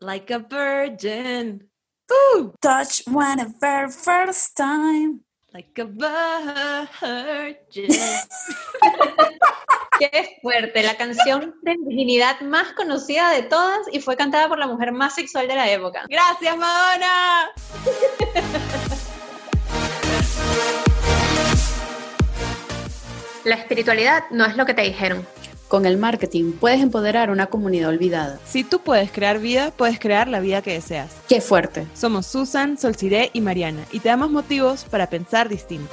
Like a virgin. Ooh. Touch one a very first time. Like a virgin. Qué fuerte, la canción de virginidad más conocida de todas y fue cantada por la mujer más sexual de la época. Gracias, Madonna. La espiritualidad no es lo que te dijeron. Con el marketing puedes empoderar una comunidad olvidada. Si tú puedes crear vida, puedes crear la vida que deseas. ¡Qué fuerte! Somos Susan, Solciré y Mariana y te damos motivos para pensar distinto.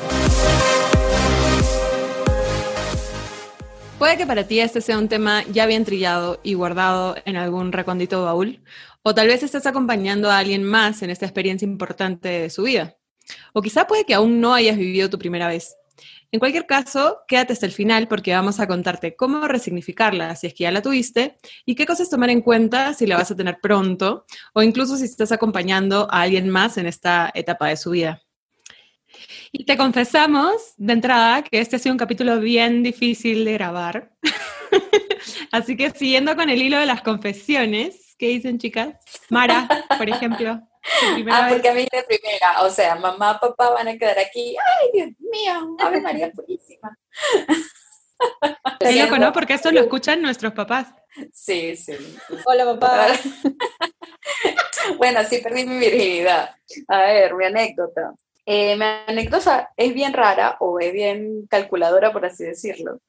Puede que para ti este sea un tema ya bien trillado y guardado en algún recondito baúl, o tal vez estés acompañando a alguien más en esta experiencia importante de su vida. O quizá puede que aún no hayas vivido tu primera vez. En cualquier caso, quédate hasta el final porque vamos a contarte cómo resignificarla si es que ya la tuviste y qué cosas tomar en cuenta si la vas a tener pronto o incluso si estás acompañando a alguien más en esta etapa de su vida. Y te confesamos de entrada que este ha sido un capítulo bien difícil de grabar. Así que siguiendo con el hilo de las confesiones, ¿qué dicen chicas? Mara, por ejemplo. Ah, porque a mí de primera, o sea, mamá, papá van a quedar aquí, ay, Dios mío, Ave María Purísima. Qué loco, ¿no? Porque esto lo escuchan nuestros papás. Sí, sí. Hola, papá. bueno, sí perdí mi virginidad. A ver, mi anécdota. Eh, mi anécdota es bien rara o es bien calculadora, por así decirlo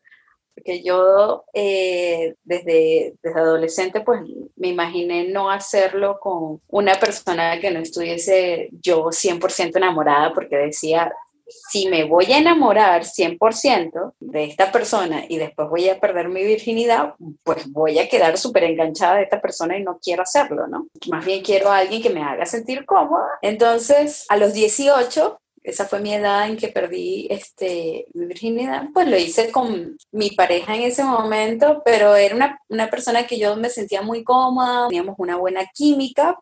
porque yo eh, desde, adolescente pues me imaginé no hacerlo con una persona que no estuviese yo 100% enamorada porque decía, si me voy a enamorar 100% de esta persona y después voy a perder mi virginidad, pues voy a quedar súper enganchada de esta persona y no quiero hacerlo, ¿no? Más bien quiero a alguien que me haga sentir cómoda. Entonces, a los 18 esa fue mi edad en que perdí este, mi virginidad, pues lo hice con mi pareja en ese momento, pero era una, una persona que yo me sentía muy cómoda, teníamos una buena química,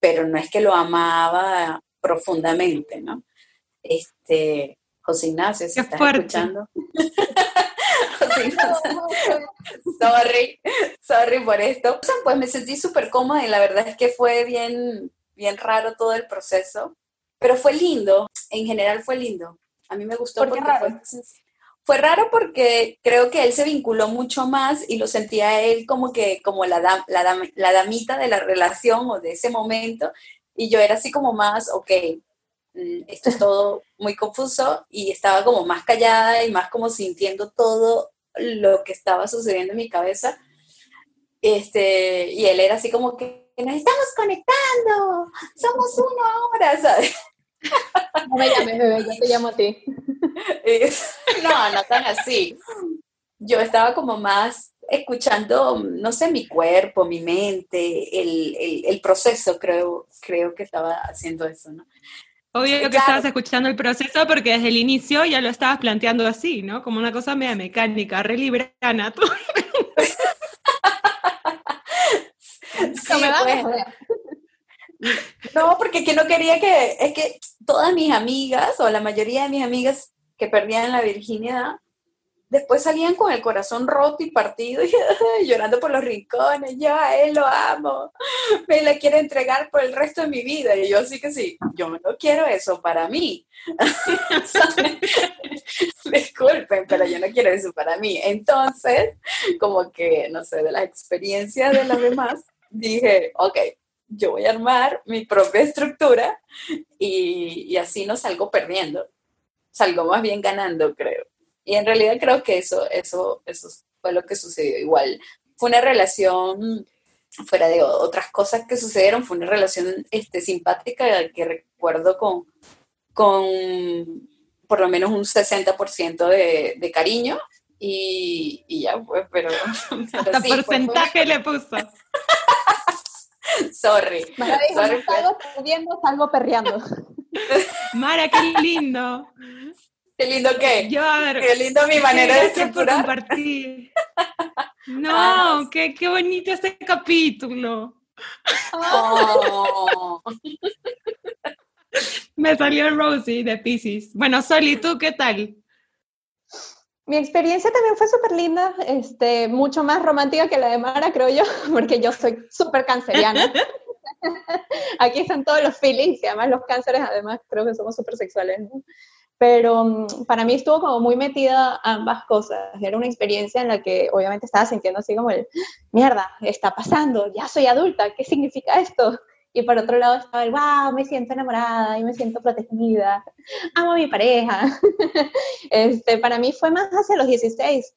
pero no es que lo amaba profundamente, ¿no? Este, José Ignacio, si estás escuchando. José Ignacio. sorry, sorry por esto. Pues me sentí súper cómoda y la verdad es que fue bien, bien raro todo el proceso pero fue lindo, en general fue lindo. A mí me gustó porque fue, fue raro porque creo que él se vinculó mucho más y lo sentía él como que como la, la, la damita de la relación o de ese momento y yo era así como más, ok, mm, esto es todo muy confuso y estaba como más callada y más como sintiendo todo lo que estaba sucediendo en mi cabeza. Este, y él era así como que nos estamos conectando, somos uno ahora, ¿sabes? No me llames, bebé, yo te llamo a ti. no, no tan así. Yo estaba como más escuchando, no sé, mi cuerpo, mi mente, el, el, proceso, creo, creo que estaba haciendo eso, ¿no? Obvio que estabas escuchando el proceso porque desde el inicio ya lo estabas planteando así, ¿no? Como una cosa media mecánica, re librana. sí, pues, no, porque que no quería que, es que todas mis amigas, o la mayoría de mis amigas que perdían la virginidad, después salían con el corazón roto y partido y llorando por los rincones, yo a él lo amo, me la quiero entregar por el resto de mi vida. Y yo así que sí, yo no quiero eso para mí. Disculpen, pero yo no quiero eso para mí. Entonces, como que, no sé, de las experiencias de los demás, dije, ok, yo voy a armar mi propia estructura y, así no salgo perdiendo, salgo más bien ganando, creo. Y en realidad creo que eso, eso, eso fue lo que sucedió. Igual fue una relación, fuera de otras cosas que sucedieron, fue una relación este, simpática que recuerdo con, con por lo menos un 60% de, de cariño y, ya pues, pero... Hasta porcentaje le puso. Sorry. Mara dijo, Sorry, salgo perdiendo, salgo perreando. Mara, qué lindo. Qué lindo qué. Yo, a ver, qué lindo mi manera de estructurar. compartir. No, ah, qué, qué bonito este capítulo. Oh. Me salió Rosie de Pisces. Bueno, Soli, ¿tú qué tal? Mi experiencia también fue súper linda, este, mucho más romántica que la de Mara, creo yo, porque yo soy súper canceriana. Aquí están todos los feelings y además los cánceres, además creo que somos súper sexuales, ¿no? Pero mm, para mí estuvo como muy metida ambas cosas. Era una experiencia en la que obviamente estaba sintiendo así como el, mierda, está pasando, ya soy adulta, ¿qué significa esto? Y por otro lado estaba el, wow, me siento enamorada y me siento protegida, amo a mi pareja. este, para mí fue más hacia los 16,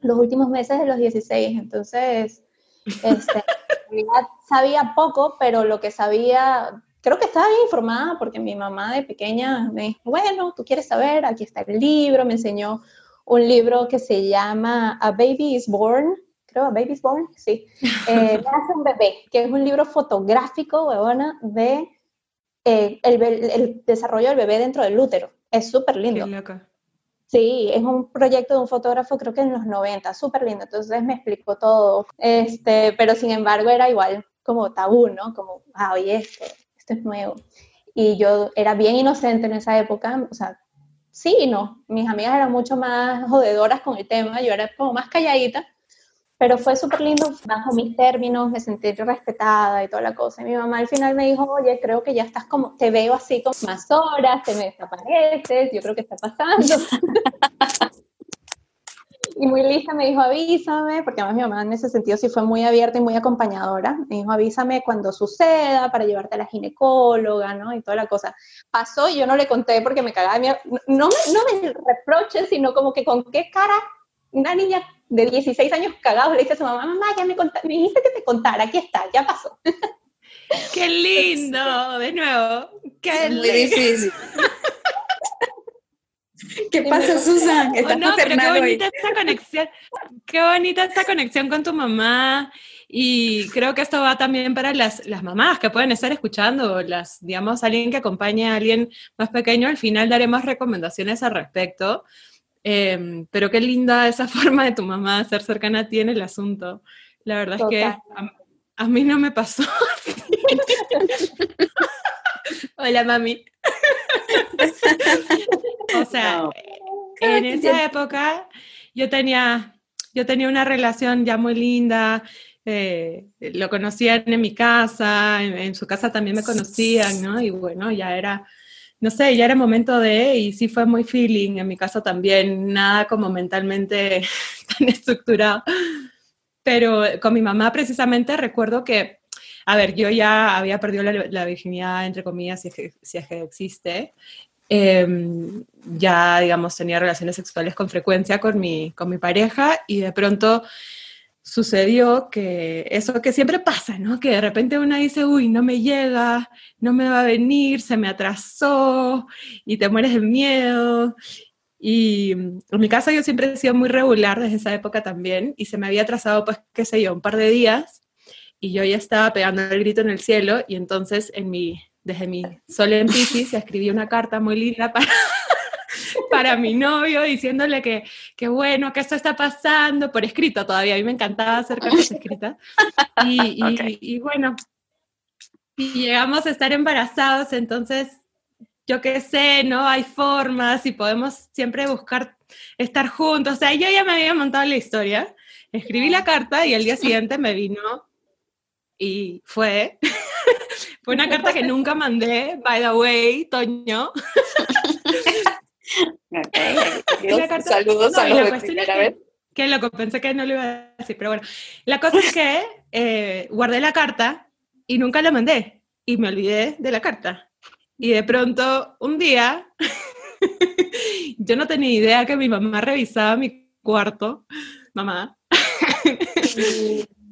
los últimos meses de los 16. Entonces, este, sabía poco, pero lo que sabía creo que estaba bien informada porque mi mamá de pequeña me dijo, bueno, tú quieres saber, aquí está el libro, me enseñó un libro que se llama A Baby is Born, creo, A Baby is Born, sí, eh, Nace un bebé, que es un libro fotográfico, huevona, de eh, el, el, desarrollo del bebé dentro del útero. Es súper lindo. Sí, es un proyecto de un fotógrafo, creo que en los 90, súper lindo. Entonces me explicó todo. Este, pero sin embargo era igual como tabú, ¿no? Como, ah, oye, esto, esto es nuevo. Y yo era bien inocente en esa época, o sea, sí y no. Mis amigas eran mucho más jodedoras con el tema, yo era como más calladita, pero fue súper lindo, bajo mis términos, me sentí respetada y toda la cosa. Y mi mamá al final me dijo, oye, creo que ya estás como, te veo así con más horas, te me desapareces, yo creo que está pasando. y muy lista me dijo, avísame, porque además mi mamá en ese sentido sí fue muy abierta y muy acompañadora. Me dijo, avísame cuando suceda para llevarte a la ginecóloga, ¿no? Y toda la cosa. Pasó y yo no le conté porque me cagaba. No me, no me reproches, sino como que con qué cara una niña de 16 años cagado le dice a su mamá, mamá, ya me, me dijiste que te contara, aquí está, ya pasó. ¡Qué lindo! De nuevo, qué Muy difícil. ¿Qué pasa, Susan? Oh, no, pero qué bonita esa conexión, qué bonita esa conexión con tu mamá. Y creo que esto va también para las, las mamás que pueden estar escuchando, las, digamos, alguien que acompañe a alguien más pequeño. Al final daremos recomendaciones al respecto. Em, pero qué linda esa forma de tu mamá ser cercana a ti en el asunto. La verdad es que a, a, mí no me pasó. Hola, mami. o sea, en esa época yo tenía, yo tenía una relación ya muy linda, eh, lo conocían en mi casa, en, su casa también me conocían, ¿no? Y bueno, ya era, no sé, ya era momento de, y sí fue muy feeling, en mi casa también, nada como mentalmente tan estructurado. Pero con mi mamá precisamente recuerdo que, a ver, yo ya había perdido la, virginidad, entre comillas, si si es que existe, Em, ya, digamos, tenía relaciones sexuales con frecuencia con mi, con mi pareja y de pronto sucedió que eso que siempre pasa, ¿no? Que de repente una dice, uy, no me llega, no me va a venir, se me atrasó y te mueres de miedo. Y en mi caso yo siempre he sido muy regular desde esa época también y se me había atrasado, pues, qué sé yo, un par de días y yo ya estaba pegando el grito en el cielo y entonces en mi desde mi sol en Pisces, escribí una carta muy linda para, para mi novio diciéndole que, que, bueno, que esto está pasando, por escrito todavía, a mí me encantaba hacer cartas escritas. Y, y, bueno, y llegamos a estar embarazados, entonces yo qué sé, ¿no? Hay formas y podemos siempre buscar estar juntos. O sea, yo ya me había montado la historia, escribí la carta y el día siguiente me vino y fue fue una carta que nunca mandé, by the way, Toño. Saludos a los de primera vez. Que lo pensé que no lo iba a decir, pero bueno. La cosa es que eh, guardé la carta y nunca la mandé. Y me olvidé de la carta. Y de pronto, un día, yo no tenía idea que mi mamá revisaba mi cuarto. Mamá.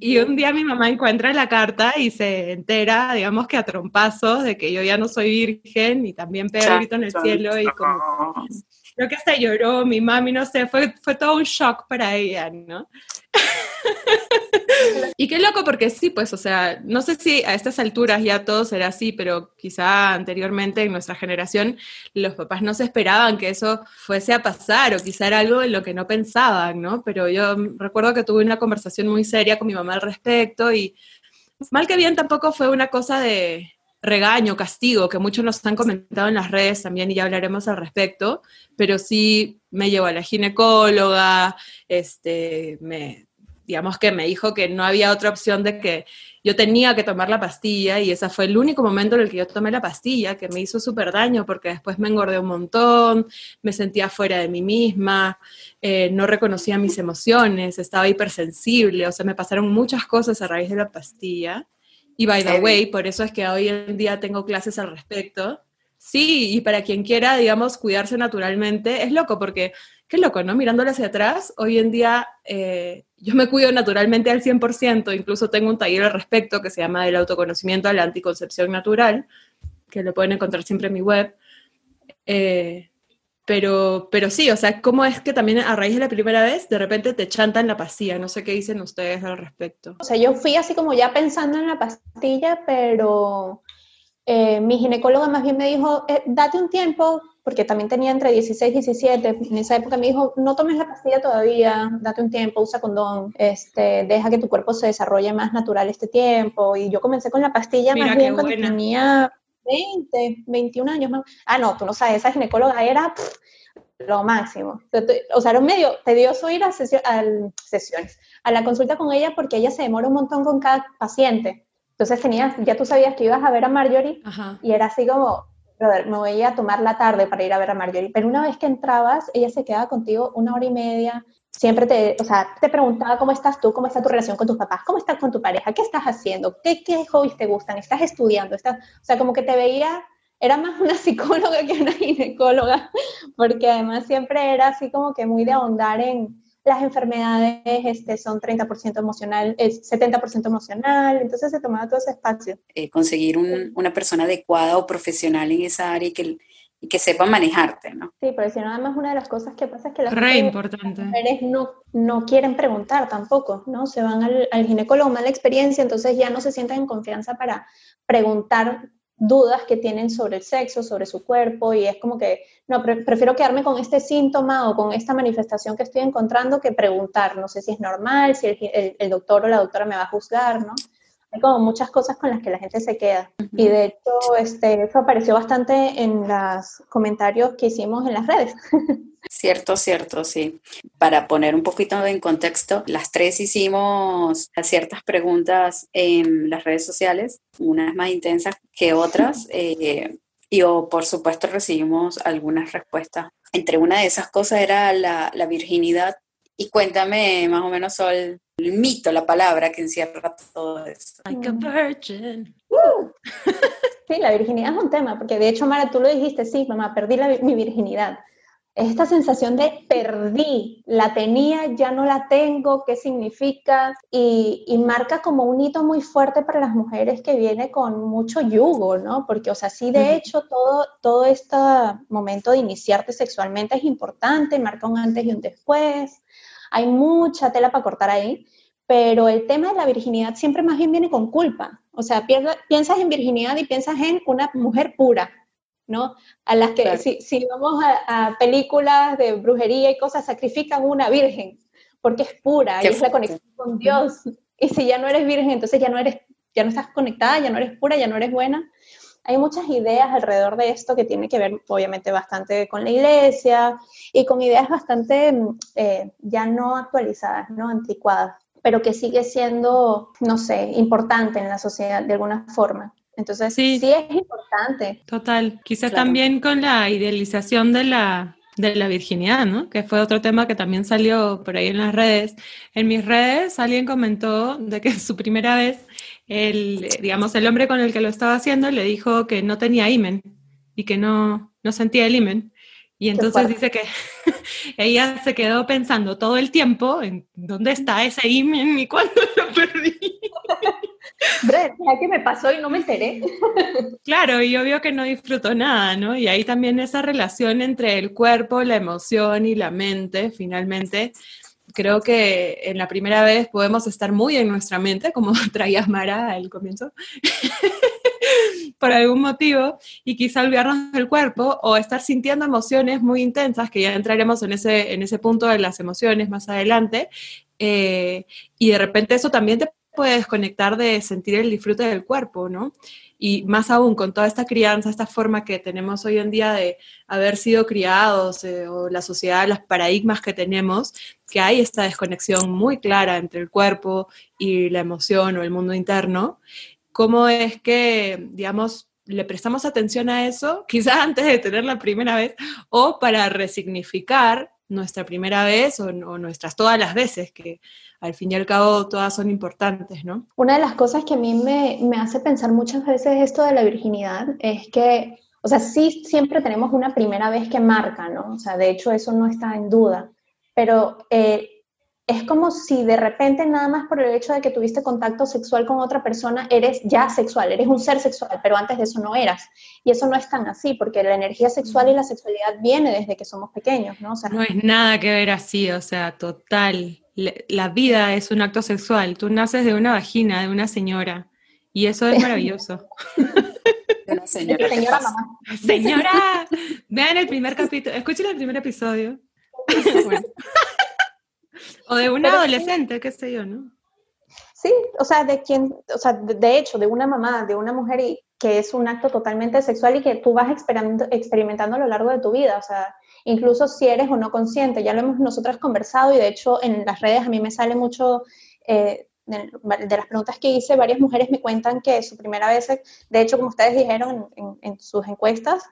Y un día mi mamá encuentra la carta y se entera, digamos que a trompazos, de que yo ya no soy virgen y también pega grito en el cielo y como... Creo que hasta lloró mi mami, no sé, fue, fue todo un shock para ella, ¿no? y qué loco, porque sí, pues, o sea, no sé si a estas alturas ya todo será así, pero quizá anteriormente en nuestra generación los papás no se esperaban que eso fuese a pasar, o quizá era algo en lo que no pensaban, ¿no? Pero yo recuerdo que tuve una conversación muy seria con mi mamá al respecto y mal que bien tampoco fue una cosa de regaño, castigo, que muchos nos han comentado en las redes también y ya hablaremos al respecto, pero sí me llevó a la ginecóloga, este, me digamos que me dijo que no había otra opción de que yo tenía que tomar la pastilla y ese fue el único momento en el que yo tomé la pastilla, que me hizo súper daño porque después me engordé un montón, me sentía fuera de mí misma, eh, no reconocía mis emociones, estaba hipersensible, o sea, me pasaron muchas cosas a raíz de la pastilla. Y by the way, por eso es que hoy en día tengo clases al respecto. Sí, y para quien quiera, digamos, cuidarse naturalmente, es loco porque qué loco, ¿no? Mirándole hacia atrás, hoy en día eh, yo me cuido naturalmente al 100%, incluso tengo un taller al respecto que se llama del autoconocimiento a la anticoncepción natural, que lo pueden encontrar siempre en mi web. Eh, pero, pero sí, o sea, ¿cómo es que también a raíz de la primera vez de repente te chantan la pastilla? No sé qué dicen ustedes al respecto. O sea, yo fui así como ya pensando en la pastilla, pero eh, mi ginecóloga más bien me dijo, date un tiempo, porque también tenía entre 16 y 17, en esa época me dijo, no tomes la pastilla todavía, date un tiempo, usa condón, este, deja que tu cuerpo se desarrolle más natural este tiempo. Y yo comencé con la pastilla más bien cuando tenía 20, 21 años más. Ah, no, tú no sabes, esa ginecóloga era lo máximo. O sea, era un medio tedioso ir a, a sesiones, a la consulta con ella porque ella se demora un montón con cada paciente. Entonces tenías, ya tú sabías que ibas a ver a Marjorie y era así como, brother, me voy a tomar la tarde para ir a ver a Marjorie. Pero una vez que entrabas, ella se quedaba contigo una hora y media. Siempre te, o sea, te preguntaba cómo estás tú, cómo está tu relación con tus papás, cómo estás con tu pareja, qué estás haciendo, qué, qué hobbies te gustan, estás estudiando, estás, o sea, como que te veía, era más una psicóloga que una ginecóloga, porque además siempre era así como que muy de ahondar en, las enfermedades este, son 30% emocional, es 70% emocional, entonces se tomaba todo ese espacio. Eh, conseguir una persona adecuada o profesional en esa área y que, y que sepa manejarte, ¿no? Sí, porque si no, además una de las cosas que pasa es que las, mujeres no, no quieren preguntar tampoco, ¿no? Se van al, al ginecólogo, mala experiencia, entonces ya no se sienten en confianza para preguntar dudas que tienen sobre el sexo, sobre su cuerpo, y es como que, no, prefiero quedarme con este síntoma o con esta manifestación que estoy encontrando que preguntar, no sé si es normal, si el, doctor o la doctora me va a juzgar, ¿no? Hay como muchas cosas con las que la gente se queda. Y de hecho, este, eso apareció bastante en los comentarios que hicimos en las redes. Cierto, cierto, sí. Para poner un poquito en contexto, las tres hicimos ciertas preguntas en las redes sociales, unas más intensas que otras, eh, y por supuesto recibimos algunas respuestas. Entre una de esas cosas era la, virginidad. Y cuéntame más o menos el, el, mito, la palabra que encierra todo eso. Like a virgin. Sí, la virginidad es un tema, porque de hecho, Mara, tú lo dijiste, sí, mamá, perdí mi virginidad esta sensación de perdí, la tenía, ya no la tengo, qué significa, y, marca como un hito muy fuerte para las mujeres que viene con mucho yugo, ¿no? Porque, o sea, sí, de hecho, todo, todo este momento de iniciarte sexualmente es importante, marca un antes y un después, hay mucha tela para cortar ahí, pero el tema de la virginidad siempre más bien viene con culpa, o sea, piensas en virginidad y piensas en una mujer pura, ¿no? A las que si, vamos a, películas de brujería y cosas, sacrifican una virgen, porque es pura y es la conexión con Dios. Y si ya no eres virgen, entonces ya no eres, ya no estás conectada, ya no eres pura, ya no eres buena. Hay muchas ideas alrededor de esto que tiene que ver, obviamente, bastante con la iglesia y con ideas bastante eh, ya no actualizadas, no anticuadas, pero que sigue siendo, no sé, importante en la sociedad de alguna forma. Entonces, sí, es importante. Total. Quizá también con la idealización de la, de la virginidad, ¿no? Que fue otro tema que también salió por ahí en las redes. En mis redes alguien comentó de que su primera vez, el, digamos, el hombre con el que lo estaba haciendo le dijo que no tenía imen y que no, no sentía el imen. Y entonces dice que ella se quedó pensando todo el tiempo en dónde está ese imen y cuándo lo perdí. Que me pasó y no me enteré. Claro, y obvio que no disfruto nada, ¿no? Y ahí también esa relación entre el cuerpo, la emoción y la mente, finalmente, creo que en la primera vez podemos estar muy en nuestra mente, como traía Mara al comienzo, por algún motivo, y quizá olvidarnos del cuerpo o estar sintiendo emociones muy intensas, que ya entraremos en ese, en ese punto de las emociones más adelante, eh, y de repente eso también te puede desconectar de sentir el disfrute del cuerpo, ¿no? Y más aún con toda esta crianza, esta forma que tenemos hoy en día de haber sido criados eh, o la sociedad, los paradigmas que tenemos, que hay esta desconexión muy clara entre el cuerpo y la emoción o el mundo interno. ¿Cómo es que, digamos, le prestamos atención a eso, quizás antes de tener la primera vez, o para resignificar nuestra primera vez o, nuestras todas las veces, que al fin y al cabo todas son importantes, ¿no? Una de las cosas que a mí me, me hace pensar muchas veces esto de la virginidad es que, o sea, sí siempre tenemos una primera vez que marca, ¿no? O sea, de hecho eso no está en duda, pero eh, es como si de repente nada más por el hecho de que tuviste contacto sexual con otra persona eres ya sexual, eres un ser sexual, pero antes de eso no eras. Y eso no es tan así, porque la energía sexual y la sexualidad viene desde que somos pequeños, ¿no? no es nada que ver así, o sea, total. La vida es un acto sexual. Tú naces de una vagina, de una señora, y eso es maravilloso. De señora. Señora mamá. Señora, vean el primer capítulo, escuchen el primer episodio. bueno. O de una adolescente, qué sé yo, ¿no? Sí, o sea, de quien, o sea, de, hecho, de una mamá, de una mujer y que es un acto totalmente sexual y que tú vas experimentando, a lo largo de tu vida, o sea, incluso si eres o no consciente, ya lo hemos nosotras conversado y de hecho en las redes a mí me sale mucho, eh, de, las preguntas que hice, varias mujeres me cuentan que su primera vez, de hecho como ustedes dijeron en, sus encuestas,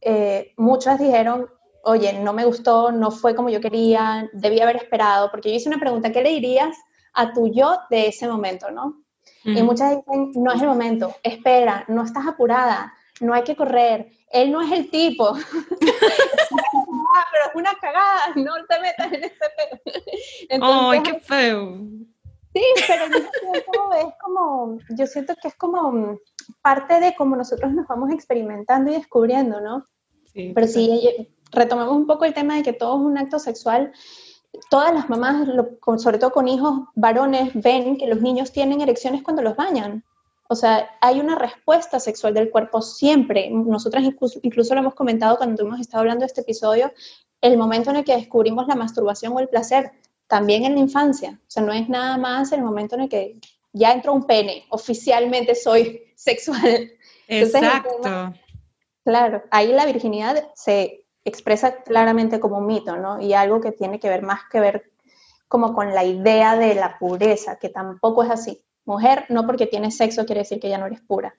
eh, muchas dijeron oye, no me gustó, no fue como yo quería, debía haber esperado, porque yo hice una pregunta, ¿qué le dirías a tu yo de ese momento, no? Y muchas dicen, no es el momento, espera, no estás apurada, no hay que correr, él no es el tipo. Ah, pero es una cagada, no te metas en ese pedo. ¡Ay, qué feo! Sí, pero es como, yo siento que es como parte de cómo nosotros nos vamos experimentando y descubriendo, ¿no? Sí, pero sí, retomemos un poco el tema de que todo es un acto sexual. Todas las mamás, sobre todo con hijos varones, ven que los niños tienen erecciones cuando los bañan. O sea, hay una respuesta sexual del cuerpo siempre. Nosotras incluso, lo hemos comentado cuando hemos estado hablando de este episodio, el momento en el que descubrimos la masturbación o el placer, también en la infancia. O sea, no es nada más el momento en el que ya entró un pene, oficialmente soy sexual. Exacto. claro, ahí la virginidad se expresa claramente como un mito, ¿no? Y algo que tiene que ver más que ver como con la idea de la pureza, que tampoco es así. Mujer, no porque tienes sexo quiere decir que ya no eres pura.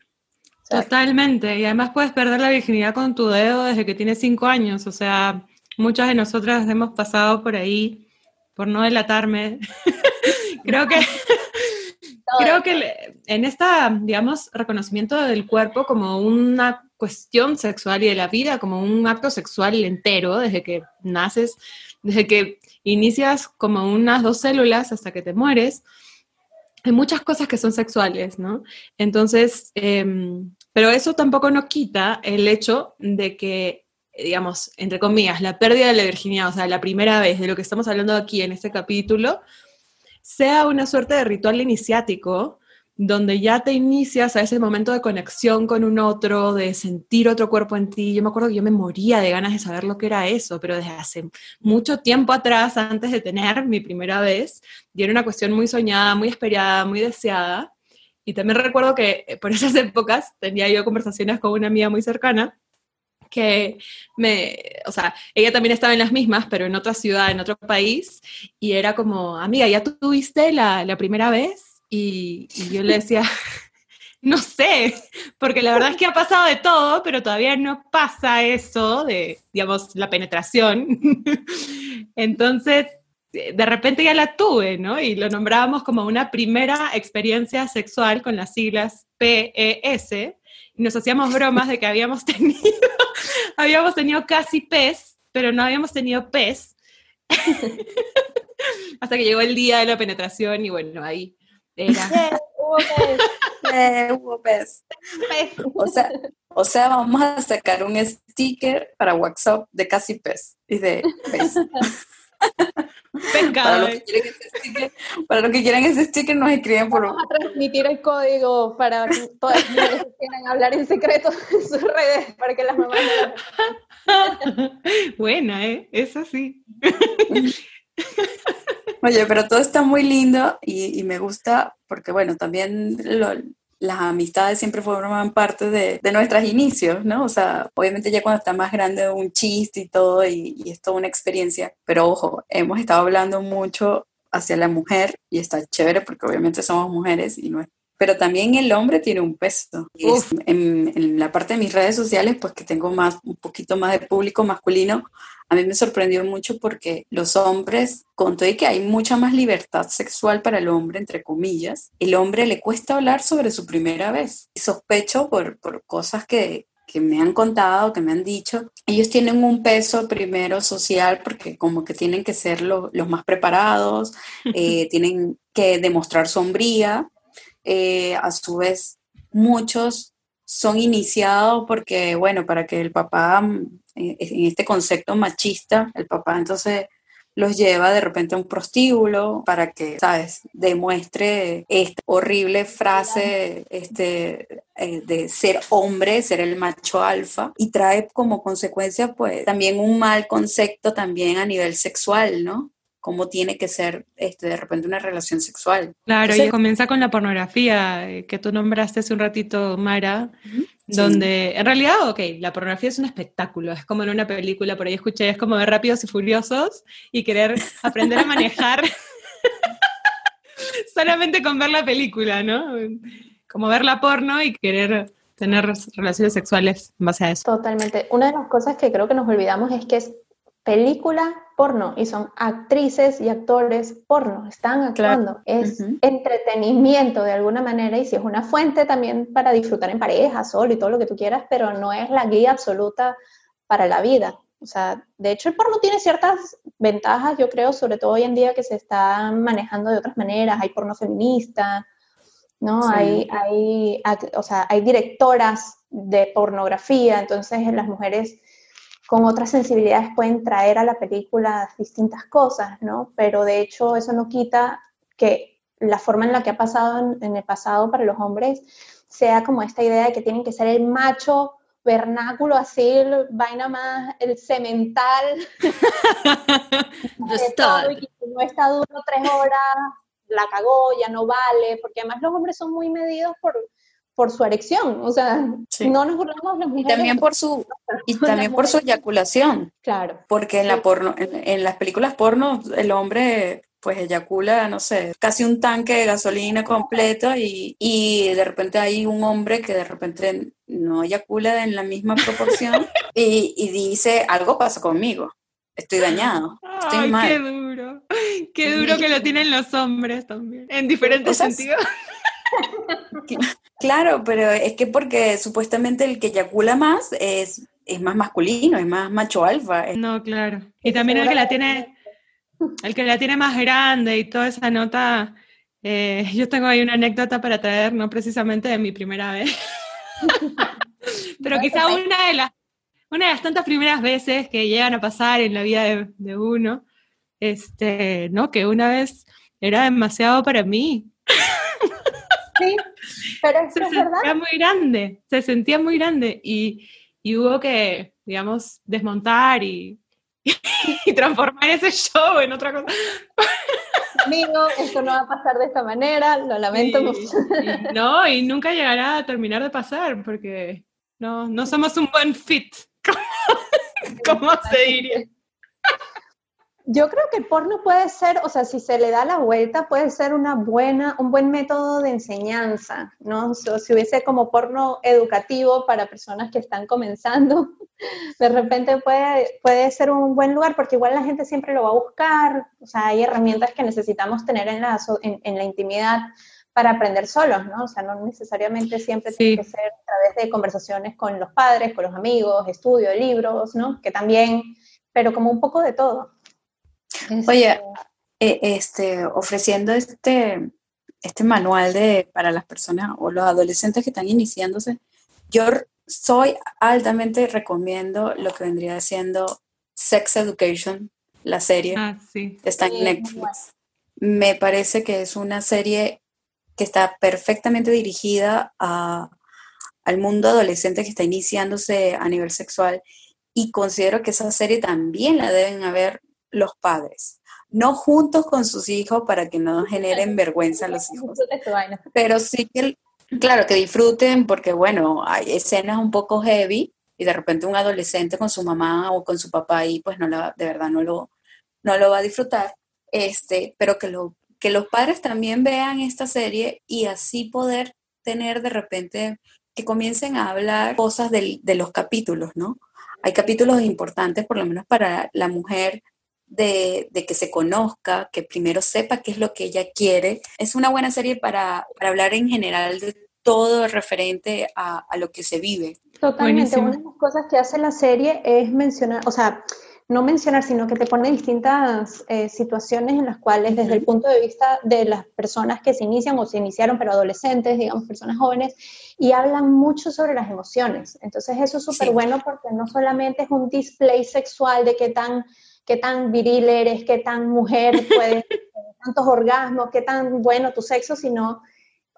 Totalmente, y además puedes perder la virginidad con tu dedo desde que tienes cinco años, o sea, muchas de nosotras hemos pasado por ahí, por no delatarme. creo que creo que en esta, digamos, reconocimiento del cuerpo como una cuestión sexual y de la vida como un acto sexual entero, desde que naces, desde que inicias como unas dos células hasta que te mueres, hay muchas cosas que son sexuales, ¿no? Entonces, em, pero eso tampoco no quita el hecho de que, digamos, entre comillas, la pérdida de la virginidad, o sea, la primera vez de lo que estamos hablando aquí en este capítulo, sea una suerte de ritual iniciático donde ya te inicias a ese momento de conexión con un otro, de sentir otro cuerpo en ti. Yo me acuerdo que yo me moría de ganas de saber lo que era eso, pero desde hace mucho tiempo atrás, antes de tener mi primera vez, y era una cuestión muy soñada, muy esperada, muy deseada. Y también recuerdo que eh, por esas épocas tenía yo conversaciones con una amiga muy cercana que me, o sea, ella también estaba en las mismas, pero en otra ciudad, en otro país, y era como, amiga, ¿ya tuviste la, la primera vez? Y, yo le decía, no sé, porque la verdad es que ha pasado de todo, pero todavía no pasa eso de, digamos, la penetración. Entonces, de repente ya la tuve, ¿no? Y lo nombrábamos como una primera experiencia sexual con las siglas PES. Y nos hacíamos bromas de que habíamos tenido, habíamos tenido casi PES, pero no habíamos tenido PES. Hasta que llegó el día de la penetración y bueno, ahí o sea, o sea, vamos a sacar un sticker para WhatsApp de casi pez y de pez. para, los que quieren ese sticker, para los que quieran ese sticker nos escriben por Vamos a transmitir el código para que todas las mujeres que quieran hablar en secreto en sus redes para que las mamás Buena, ¿eh? Eso sí. Oye, pero todo está muy lindo y, me gusta porque, bueno, también las amistades siempre forman parte de, nuestros inicios, ¿no? O sea, obviamente ya cuando está más grande un chiste y todo y, y es toda una experiencia, pero ojo, hemos estado hablando mucho hacia la mujer y está chévere porque obviamente somos mujeres y no es pero también el hombre tiene un peso. En, en, la parte de mis redes sociales, pues que tengo más, un poquito más de público masculino, a mí me sorprendió mucho porque los hombres, con todo y que hay mucha más libertad sexual para el hombre, entre comillas, el hombre le cuesta hablar sobre su primera vez. Y sospecho por, por cosas que, que me han contado, que me han dicho, ellos tienen un peso primero social porque como que tienen que ser los más preparados, eh, tienen que demostrar sombría eh, a su vez muchos son iniciados porque, bueno, para que el papá, en este concepto machista, el papá entonces los lleva de repente a un prostíbulo para que, ¿sabes?, demuestre esta horrible frase este, eh, de ser hombre, ser el macho alfa, y trae como consecuencia, pues, también un mal concepto también a nivel sexual, ¿no? Cómo tiene que ser este, de repente una relación sexual. Claro, y comienza con la pornografía, eh, que tú nombraste hace un ratito, Mara, donde en realidad, ok, la pornografía es un espectáculo, es como en una película, por ahí escuché, es como ver Rápidos y Furiosos y querer aprender a manejar solamente con ver la película, ¿no? Como ver la porno y querer tener relaciones sexuales en base a eso. Totalmente. Una de las cosas que creo que nos olvidamos es que es película porno y son actrices y actores porno, están actuando. Es entretenimiento de alguna manera y si es una fuente también para disfrutar en pareja, solo y todo lo que tú quieras, pero no es la guía absoluta para la vida. O sea, de hecho el porno tiene ciertas ventajas, yo creo, sobre todo hoy en día que se está manejando de otras maneras, hay porno feminista, ¿no? Hay, hay, o sea, hay directoras de pornografía, entonces las mujeres con otras sensibilidades pueden traer a la película distintas cosas, ¿no? Pero de hecho eso no quita que la forma en la que ha pasado en, el pasado para los hombres sea como esta idea de que tienen que ser el macho vernáculo, así, el vaina más, el cemental. no está duro tres horas, la cagó, ya no vale, porque además los hombres son muy medidos por, por su erección, o sea, no nos burlamos las mujeres. Y también por su, y también por su eyaculación. Claro. Porque en, la porno, en, las películas porno el hombre pues eyacula, no sé, casi un tanque de gasolina completo y, y, de repente hay un hombre que de repente no eyacula en la misma proporción y, y, dice, algo pasa conmigo, estoy dañado, estoy Ay, mal. Qué duro, qué duro que lo tienen los hombres también, en diferentes sentidos. Claro, pero es que porque supuestamente el que eyacula más es, es más masculino, es más macho alfa. No, claro. Y también el que la tiene, el que la tiene más grande y toda esa nota. Eh, yo tengo ahí una anécdota para traer, no precisamente de mi primera vez, pero quizá una de las una de las tantas primeras veces que llegan a pasar en la vida de, de uno, este, ¿no? Que una vez era demasiado para mí. Sí, pero se sentía muy grande, se sentía muy grande y, hubo que, digamos, desmontar y, y, transformar ese show en otra cosa. Amigo, esto no va a pasar de esta manera, lo lamento. no, y nunca llegará a terminar de pasar porque no, no somos un buen fit, ¿cómo se diría? Yo creo que el porno puede ser, o sea, si se le da la vuelta, puede ser una buena, un buen método de enseñanza, ¿no? si hubiese como porno educativo para personas que están comenzando, de repente puede, puede ser un buen lugar, porque igual la gente siempre lo va a buscar, o sea, hay herramientas que necesitamos tener en la, en, la intimidad para aprender solos, ¿no? O sea, no necesariamente siempre tiene que ser a través de conversaciones con los padres, con los amigos, estudio, libros, ¿no? Que también, pero como un poco de todo. Oye, eh, este, ofreciendo este, este manual de, para las personas o los adolescentes que están iniciándose, yo soy altamente recomiendo lo que vendría siendo Sex Education, la serie ah, sí. que está en Netflix. Me parece que es una serie que está perfectamente dirigida a, al mundo adolescente que está iniciándose a nivel sexual y considero que esa serie también la deben haber los padres. no juntos con sus hijos para que no generen vergüenza a los hijos. Pero sí que, claro, que disfruten porque, bueno, hay escenas un poco heavy y de repente un adolescente con su mamá o con su papá ahí, pues no la, de verdad no lo, no lo va a disfrutar. Este, pero que, lo, que los padres también vean esta serie y así poder tener de repente que comiencen a hablar cosas de los capítulos, ¿no? Hay capítulos importantes, por lo menos para la mujer, de, que se conozca, que primero sepa qué es lo que ella quiere. Es una buena serie para, hablar en general de todo referente a, lo que se vive. Totalmente. Una de las cosas que hace la serie es mencionar, o sea, no mencionar, sino que te pone distintas eh, situaciones en las cuales desde el punto de vista de las personas que se inician o se iniciaron, pero adolescentes, digamos, personas jóvenes, y hablan mucho sobre las emociones. Entonces eso es súper bueno porque no solamente es un display sexual de qué tan, qué tan viril eres, qué tan mujer puedes, tantos orgasmos, qué tan bueno tu sexo, sino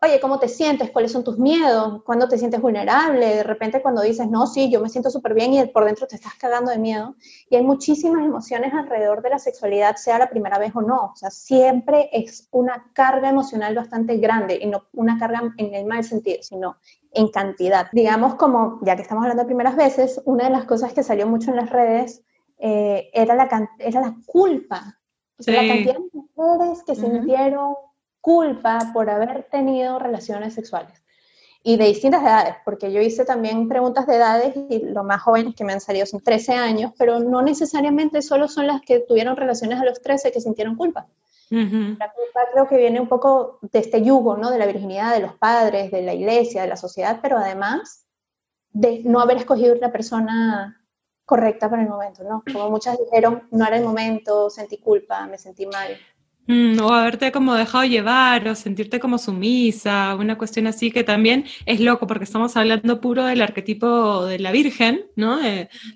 oye, ¿cómo te sientes? ¿Cuáles son tus miedos? ¿Cuándo te sientes vulnerable? De repente cuando dices, no, sí, yo me siento súper bien y por dentro te estás cagando de miedo. Y hay muchísimas emociones alrededor de la sexualidad, sea la primera vez o no. O sea, siempre es una carga emocional bastante grande y no una carga en el mal sentido, sino en cantidad. Digamos como, ya que estamos hablando de primeras veces, una de las cosas que salió mucho en las redes eh, era, la, era la culpa. O sea, la cantidad de mujeres que sintieron culpa por haber tenido relaciones sexuales y de distintas edades, porque yo hice también preguntas de edades y lo más jóvenes que me han salido son 13 años, pero no necesariamente solo son las que tuvieron relaciones a los 13 que sintieron culpa. La culpa creo que viene un poco de este yugo, ¿no? De la virginidad de los padres, de la iglesia, de la sociedad, pero además de no haber escogido una persona correcta para el momento, ¿no? Como muchas dijeron, no era el momento, sentí culpa, me sentí mal. Mm, o haberte como dejado llevar o sentirte como sumisa, una cuestión así que también es loco porque estamos hablando puro del arquetipo de la Virgen, ¿no?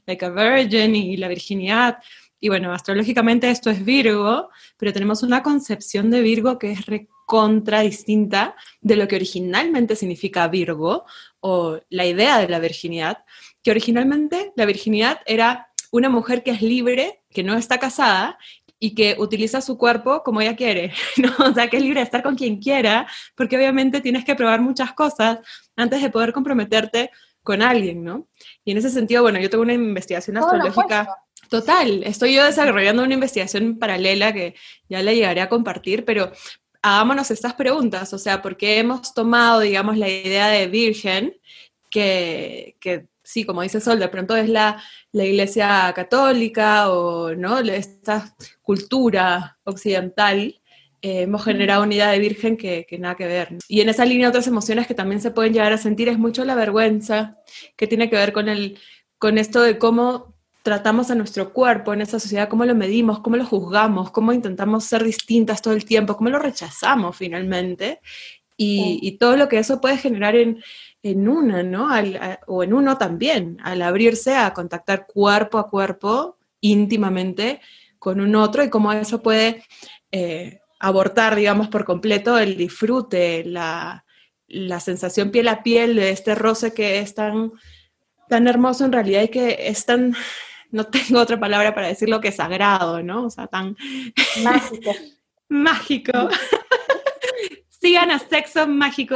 like a virgin y la virginidad. Y bueno, astrológicamente esto es Virgo, pero tenemos una concepción de Virgo que es recontra distinta de lo que originalmente significa Virgo o la idea de la virginidad, que originalmente la virginidad era una mujer que es libre, que no está casada y que utiliza su cuerpo como ella quiere, ¿no? O sea, que es libre de estar con quien quiera, porque obviamente tienes que probar muchas cosas antes de poder comprometerte con alguien, ¿no? Y en ese sentido, bueno, yo tengo una investigación astrológica. Total, estoy yo desarrollando una investigación paralela que ya le llegaré a compartir, pero hagámonos estas preguntas, o sea, ¿por qué hemos tomado, digamos, la idea de virgen que, que sí, como dice Sol, de pronto es la, iglesia católica o ¿no? esta cultura occidental, eh, hemos generado una idea de virgen que, nada que ver. Y en esa línea otras emociones que también se pueden llegar a sentir es mucho la vergüenza, que tiene que ver con, el, con esto de cómo tratamos a nuestro cuerpo en esa sociedad, cómo lo medimos, cómo lo juzgamos, cómo intentamos ser distintas todo el tiempo, cómo lo rechazamos finalmente. y todo lo que eso puede generar en, en una, ¿no? o en uno también, al abrirse a contactar cuerpo a cuerpo íntimamente con un otro y cómo eso puede eh, abortar, digamos, por completo el disfrute, la, sensación piel a piel de este roce que es tan, tan hermoso en realidad y que es tan, no tengo otra palabra para decirlo que sagrado, ¿no? O sea, tan mágico. mágico. Sigan a Sexo Mágico.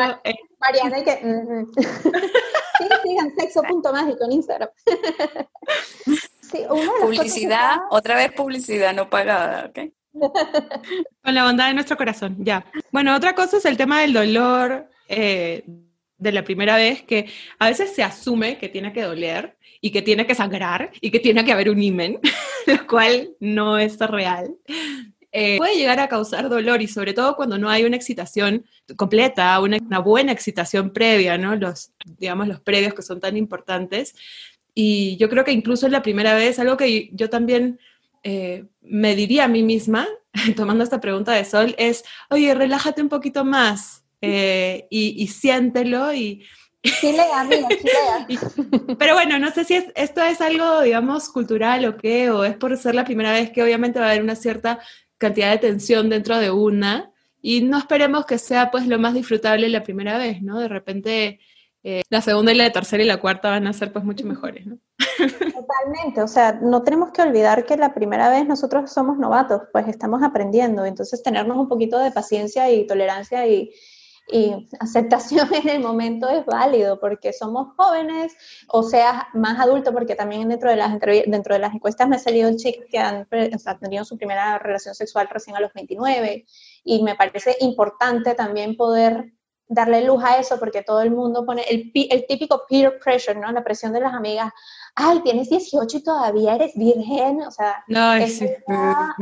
Mariana, hay que... sí, sigan sexo.mágico en Instagram. publicidad, otra vez publicidad no pagada, ¿ok? Con la bondad de nuestro corazón, ya. Bueno, otra cosa es el tema del dolor eh, de la primera vez, que a veces se asume que tiene que doler y que tiene que sangrar y que tiene que haber un imen, lo cual no es real. Eh, puede llegar a causar dolor y sobre todo cuando no hay una excitación completa, una, buena excitación previa, ¿no? Los, digamos, los previos que son tan importantes. Y yo creo que incluso en la primera vez, algo que yo también eh, me diría a mí misma, tomando esta pregunta de Sol, es, oye, relájate un poquito más eh, y, siéntelo y... pero bueno, no sé si esto es algo, digamos, cultural o qué, o es por ser la primera vez que obviamente va a haber una cierta cantidad de tensión dentro de una y no esperemos que sea pues lo más disfrutable la primera vez, ¿no? De repente eh, la segunda y la tercera y la cuarta van a ser pues mucho mejores, ¿no? Totalmente, o sea, no tenemos que olvidar que la primera vez nosotros somos novatos, pues estamos aprendiendo, entonces tenernos un poquito de paciencia y tolerancia y, y aceptación en el momento es válido porque somos jóvenes, o sea, más adultos, porque también dentro de las, dentro de las encuestas me ha salido chicas que han tenido su primera relación sexual recién a los 29 y me parece importante también poder darle luz a eso porque todo el mundo pone el, el típico peer pressure, ¿no? La presión de las amigas. Ay, tienes 18 y todavía eres virgen. O sea, es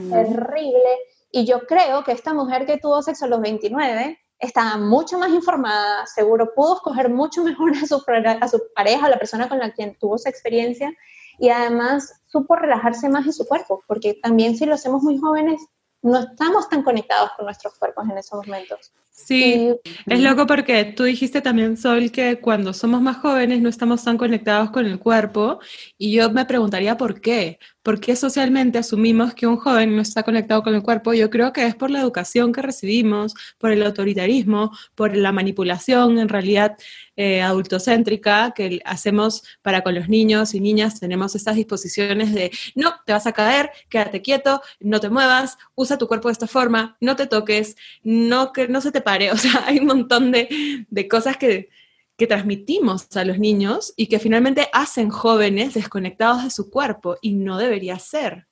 terrible. Y yo creo que esta mujer que tuvo sexo a los 29 estaba mucho más informada, seguro pudo escoger mucho mejor a su, a su pareja, a la persona con la que tuvo esa experiencia y además supo relajarse más en su cuerpo, porque también si lo hacemos muy jóvenes, no estamos tan conectados con nuestros cuerpos en esos momentos. Sí, es loco porque tú dijiste también, Sol, que cuando somos más jóvenes no estamos tan conectados con el cuerpo y yo me preguntaría por qué. ¿Por qué socialmente asumimos que un joven no está conectado con el cuerpo? Yo creo que es por la educación que recibimos, por el autoritarismo, por la manipulación en realidad eh, adultocéntrica que hacemos para con los niños y niñas. Tenemos estas disposiciones de, no, te vas a caer, quédate quieto, no te muevas, usa tu cuerpo de esta forma, no te toques, no, que no se te O sea, hay un montón de, de cosas que que transmitimos a los niños y que finalmente hacen jóvenes desconectados de su cuerpo y no debería ser.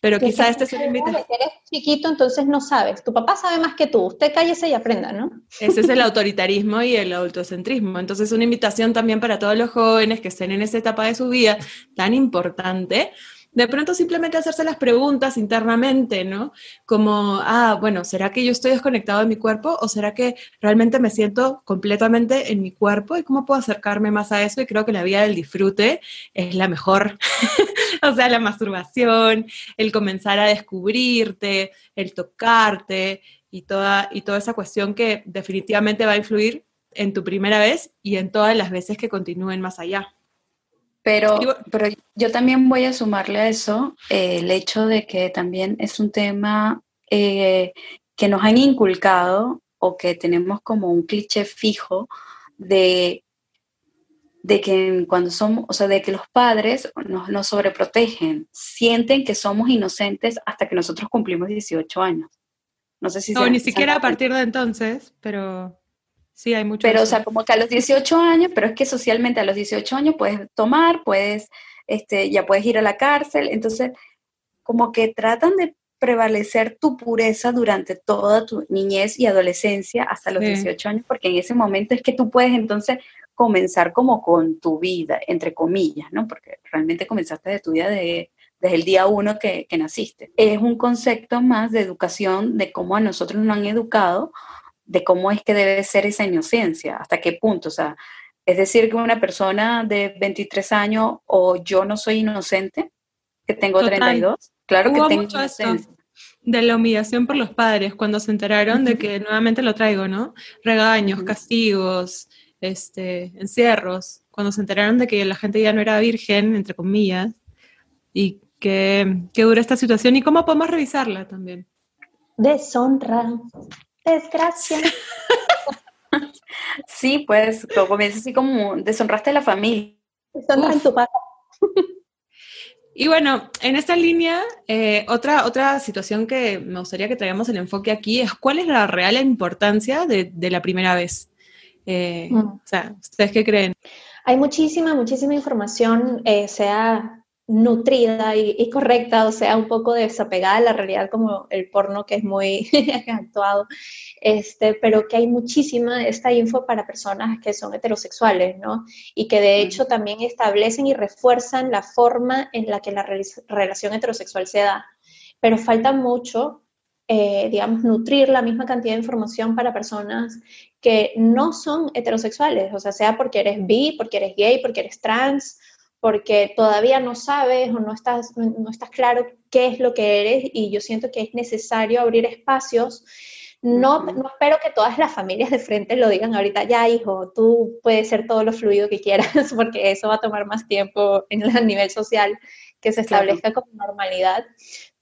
Pero quizá este es un invitación. Eres chiquito, entonces no sabes. Tu papá sabe más que tú. Usted cállese y aprenda, ¿no? Ese es el autoritarismo y el adultocentrismo. Entonces, una invitación también para todos los jóvenes que estén en esa etapa de su vida tan importante de pronto simplemente hacerse las preguntas internamente, ¿no? Como, ah, bueno, ¿será que yo estoy desconectado de mi cuerpo o será que realmente me siento completamente en mi cuerpo y cómo puedo acercarme más a eso? Y creo que la vía del disfrute es la mejor. o sea, la masturbación, el comenzar a descubrirte, el tocarte y toda, y toda esa cuestión que definitivamente va a influir en tu primera vez y en todas las veces que continúen más allá. Pero, pero yo también voy a sumarle a eso eh, el hecho de que también es un tema eh, que nos han inculcado o que tenemos como un cliché fijo de, de que cuando somos, o sea, de que los padres nos, nos sobreprotegen, sienten que somos inocentes hasta que nosotros cumplimos 18 años. No sé si... No, ni siquiera a partir de entonces, pero... Sí, hay mucho. Pero, o sea, como que a los 18 años, pero es que socialmente a los 18 años puedes tomar, puedes, este, ya puedes ir a la cárcel. Entonces, como que tratan de prevalecer tu pureza durante toda tu niñez y adolescencia hasta los 18 años, porque en ese momento es que tú puedes entonces comenzar como con tu vida, entre comillas, ¿no? Porque realmente comenzaste de tu vida de, desde el día uno que, que naciste. Es un concepto más de educación, de cómo a nosotros nos han educado de cómo es que debe ser esa inocencia, hasta qué punto, o sea, es decir, que una persona de 23 años o yo no soy inocente, que tengo 32, claro que tengo inocencia. De la humillación por los padres, cuando se enteraron de que nuevamente lo traigo, ¿no? Regaños, castigos, este, encierros, cuando se enteraron de que la gente ya no era virgen, entre comillas, y que, que dura esta situación y cómo podemos revisarla también. Deshonra desgracia. sí, pues comienza así como deshonraste a la familia. En tu padre. Y bueno, en esta línea, eh, otra, otra situación que me gustaría que traigamos el enfoque aquí es cuál es la real importancia de, la primera vez. Eh, mm. O sea, ¿ustedes qué creen? Hay muchísima, muchísima información, eh, sea nutrida y, correcta, o sea, un poco desapegada a la realidad como el porno que es muy actuado, este, pero que hay muchísima de esta info para personas que son heterosexuales, ¿no? Y que de hecho también establecen y refuerzan la forma en la que la relación heterosexual se da. Pero falta mucho, eh, digamos, nutrir la misma cantidad de información para personas que no son heterosexuales, o sea, sea porque eres bi, porque eres gay, porque eres trans, porque todavía no sabes o no estás, no estás claro qué es lo que eres y yo siento que es necesario abrir espacios. No, no espero que todas las familias de frente lo digan ahorita, ya hijo, tú puedes ser todo lo fluido que quieras, porque eso va a tomar más tiempo en el nivel social que se establezca como normalidad.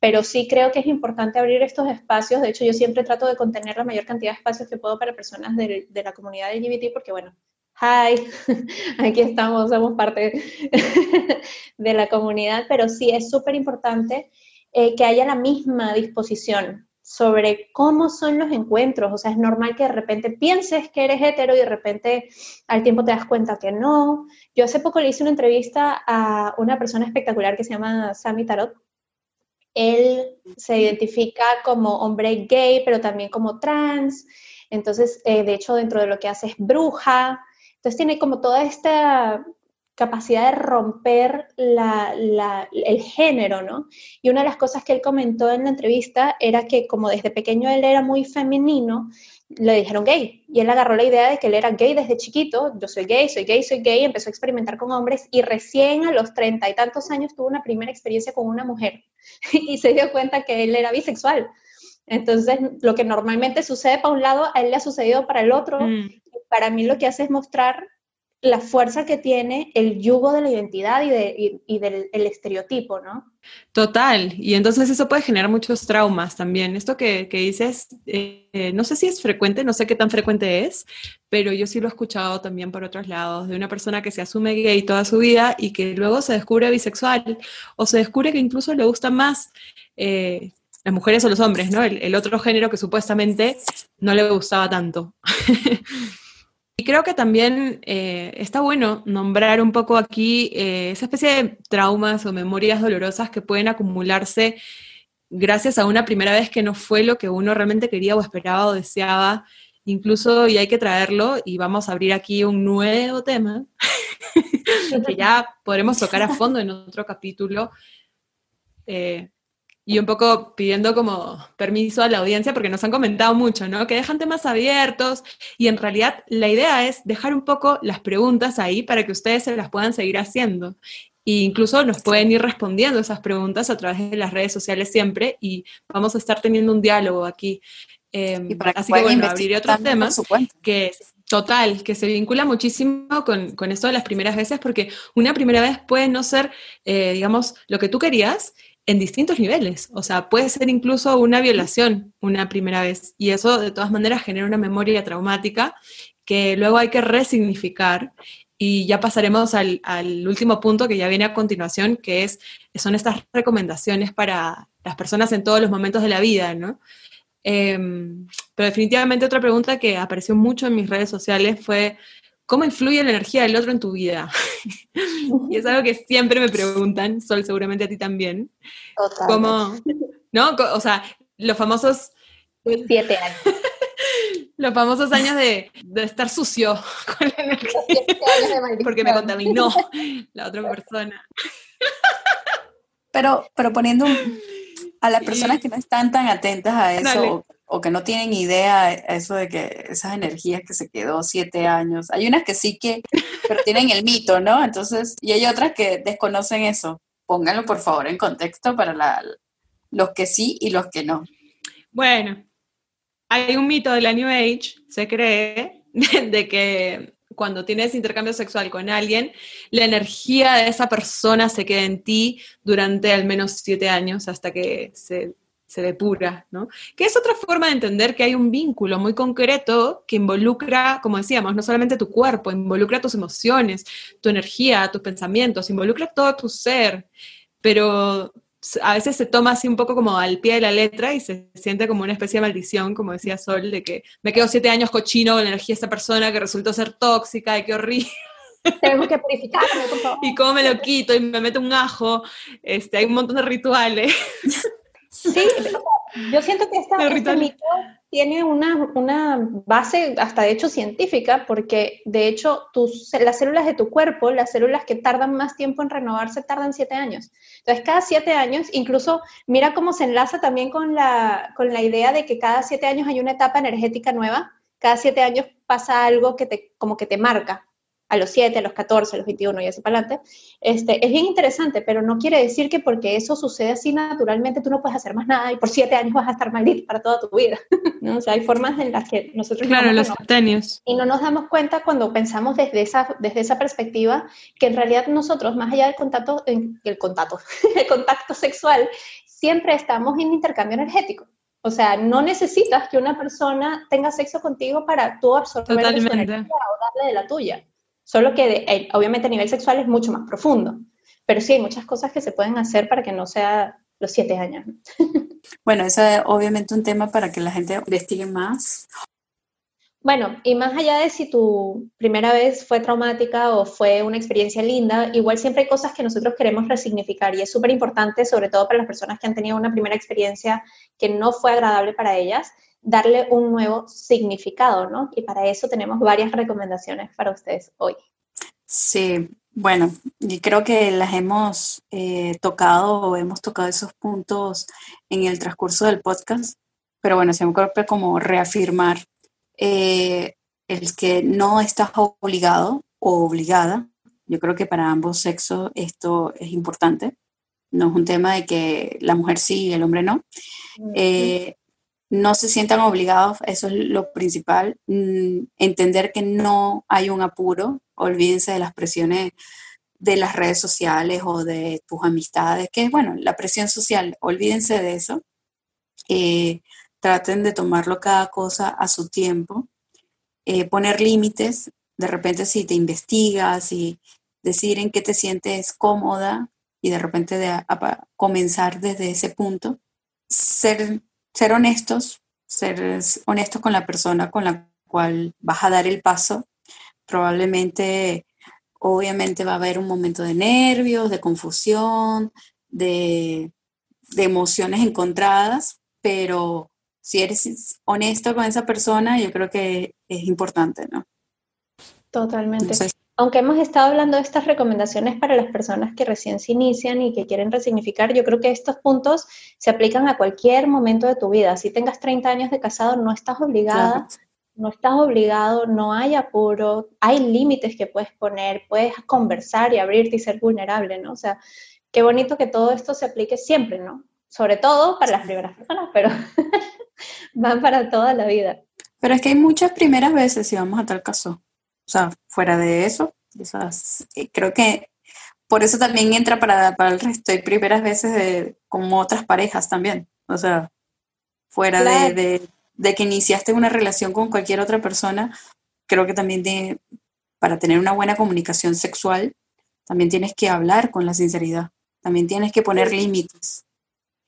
Pero sí creo que es importante abrir estos espacios. De hecho, yo siempre trato de contener la mayor cantidad de espacios que puedo para personas de, de la comunidad LGBT, porque bueno, hi, aquí estamos, somos parte de la comunidad, pero sí es súper importante eh, que haya la misma disposición sobre cómo son los encuentros. O sea, es normal que de repente pienses que eres hetero y de repente al tiempo te das cuenta que no. Yo hace poco le hice una entrevista a una persona espectacular que se llama Sammy Tarot. Él se identifica como hombre gay, pero también como trans. Entonces, eh, de hecho, dentro de lo que hace es bruja. Entonces tiene como toda esta capacidad de romper el género, ¿no? Y una de las cosas que él comentó en la entrevista era que como desde pequeño él era muy femenino, le dijeron gay. Y él agarró la idea de que él era gay desde chiquito, yo soy gay, soy gay, soy gay, empezó a experimentar con hombres y recién a los treinta y tantos años tuvo una primera experiencia con una mujer y se dio cuenta que él era bisexual. Entonces, lo que normalmente sucede para un lado, a él le ha sucedido para el otro. Mm. Para mí lo que hace es mostrar la fuerza que tiene el yugo de la identidad y, de, del estereotipo, ¿no? Total, y entonces eso puede generar muchos traumas también. Esto que, dices, eh, no sé si es frecuente, no sé qué tan frecuente es, pero yo sí lo he escuchado también por otros lados, de una persona que se asume gay toda su vida y que luego se descubre bisexual o se descubre que incluso le gusta más eh, las mujeres o los hombres, ¿no? El, el otro género que supuestamente no le gustaba tanto. Creo que también eh, está bueno nombrar un poco aquí eh, esa especie de traumas o memorias dolorosas que pueden acumularse gracias a una primera vez que no fue lo que uno realmente quería o esperaba o deseaba. Incluso, y hay que traerlo, y vamos a abrir aquí un nuevo tema que ya podremos tocar a fondo en otro capítulo. Eh, y un poco pidiendo como permiso a la audiencia porque nos han comentado mucho, ¿no? Que dejan temas abiertos y en realidad la idea es dejar un poco las preguntas ahí para que ustedes se las puedan seguir haciendo. E incluso nos pueden ir respondiendo esas preguntas a través de las redes sociales siempre y vamos a estar teniendo un diálogo aquí. Em, así que bueno, abriré otros temas que Total, que se vincula muchísimo con, con, esto de las primeras veces, porque una primera vez puede no ser, eh, digamos, lo que tú querías, en distintos niveles. O sea, puede ser incluso una violación una primera vez. Y eso de todas maneras genera una memoria traumática que luego hay que resignificar. Y ya pasaremos al, último punto que ya viene a continuación, que es, son estas recomendaciones para las personas en todos los momentos de la vida, ¿no? Em, pero definitivamente otra pregunta que apareció mucho en mis redes sociales fue, ¿Cómo influye la energía del otro en tu vida? y es algo que siempre me preguntan, Sol, seguramente a ti también. Total. ¿Cómo, no? O sea, los famosos... Siete años. los famosos años de, estar sucio con la energía. porque me contaminó la otra persona. Pero, pero poniendo a las personas que no están tan atentas a eso, o que no tienen idea eso de que esas energías que se quedó siete años. Hay unas que sí que, pero tienen el mito, ¿no? Entonces, y hay otras que desconocen eso. Pónganlo por favor en contexto para la, los que sí y los que no. Bueno, hay un mito de la New Age, se cree, de, que cuando tienes intercambio sexual con alguien, la energía de esa persona se queda en ti durante al menos siete años hasta que se se depura, ¿no? Que es otra forma de entender que hay un vínculo muy concreto que involucra, como decíamos, no solamente tu cuerpo, involucra tus emociones, tu energía, tus pensamientos, involucra todo tu ser, pero a veces se toma así un poco como al pie de la letra y se siente como una especie de maldición, como decía Sol, de que me quedo siete años cochino con la energía de esta persona que resultó ser tóxica y qué horrible. Tengo que purificarme, por favor. Y cómo me lo quito y me meto un ajo. Este, hay un montón de rituales. Sí, yo siento que esta, este mito tiene una, una, base hasta de hecho científica, porque de hecho tus, las células de tu cuerpo, las células que tardan más tiempo en renovarse, tardan siete años. Entonces, cada siete años, incluso mira cómo se enlaza también con la, con la idea de que cada siete años hay una etapa energética nueva, cada siete años pasa algo que te, como que te marca a los 7, a los 14, a los 21 y así para adelante, este, es bien interesante, pero no quiere decir que porque eso sucede así naturalmente tú no puedes hacer más nada y por 7 años vas a estar maldito para toda tu vida. ¿no? O sea, hay formas en las que nosotros... Claro, los años. Y no nos damos cuenta cuando pensamos desde esa, desde esa perspectiva que en realidad nosotros, más allá del contacto, el contacto, el contacto sexual, siempre estamos en intercambio energético. O sea, no necesitas que una persona tenga sexo contigo para tú absorber Totalmente. o darle de la tuya. Solo que eh, obviamente a nivel sexual es mucho más profundo. Pero sí hay muchas cosas que se pueden hacer para que no sea los siete años. Bueno, eso es obviamente un tema para que la gente investigue más. Bueno, y más allá de si tu primera vez fue traumática o fue una experiencia linda, igual siempre hay cosas que nosotros queremos resignificar y es súper importante, sobre todo para las personas que han tenido una primera experiencia que no fue agradable para ellas, darle un nuevo significado, ¿no? Y para eso tenemos varias recomendaciones para ustedes hoy. Sí, bueno, y creo que las hemos eh, tocado o hemos tocado esos puntos en el transcurso del podcast, pero bueno, siempre como reafirmar eh, el que no estás obligado o obligada. Yo creo que para ambos sexos esto es importante. No es un tema de que la mujer sí y el hombre no. Eh, no se sientan obligados, eso es lo principal. Mm, entender que no hay un apuro. Olvídense de las presiones de las redes sociales o de tus amistades, que es bueno, la presión social, olvídense de eso. Eh, traten de tomarlo cada cosa a su tiempo, eh, poner límites, de repente si te investigas y decir en qué te sientes cómoda y de repente de comenzar desde ese punto, ser, ser honestos, ser honestos con la persona con la cual vas a dar el paso, probablemente, obviamente va a haber un momento de nervios, de confusión, de, de emociones encontradas, pero si eres honesto con esa persona, yo creo que es importante, ¿no? Totalmente. Aunque hemos estado hablando de estas recomendaciones para las personas que recién se inician y que quieren resignificar, yo creo que estos puntos se aplican a cualquier momento de tu vida. Si tengas 30 años de casado, no estás obligada, no estás obligado, no hay apuro, hay límites que puedes poner, puedes conversar y abrirte y ser vulnerable, ¿no? O sea, qué bonito que todo esto se aplique siempre, ¿no? Sobre todo para las primeras personas, pero van para toda la vida. Pero es que hay muchas primeras veces, si vamos a tal caso. O sea, fuera de eso, eh, creo que por eso también entra para, para el resto. Hay primeras veces de, como otras parejas también. O sea, fuera de, de, que iniciaste una relación con cualquier otra persona, creo que también de, para tener una buena comunicación sexual, también tienes que hablar con la sinceridad. También tienes que poner límites.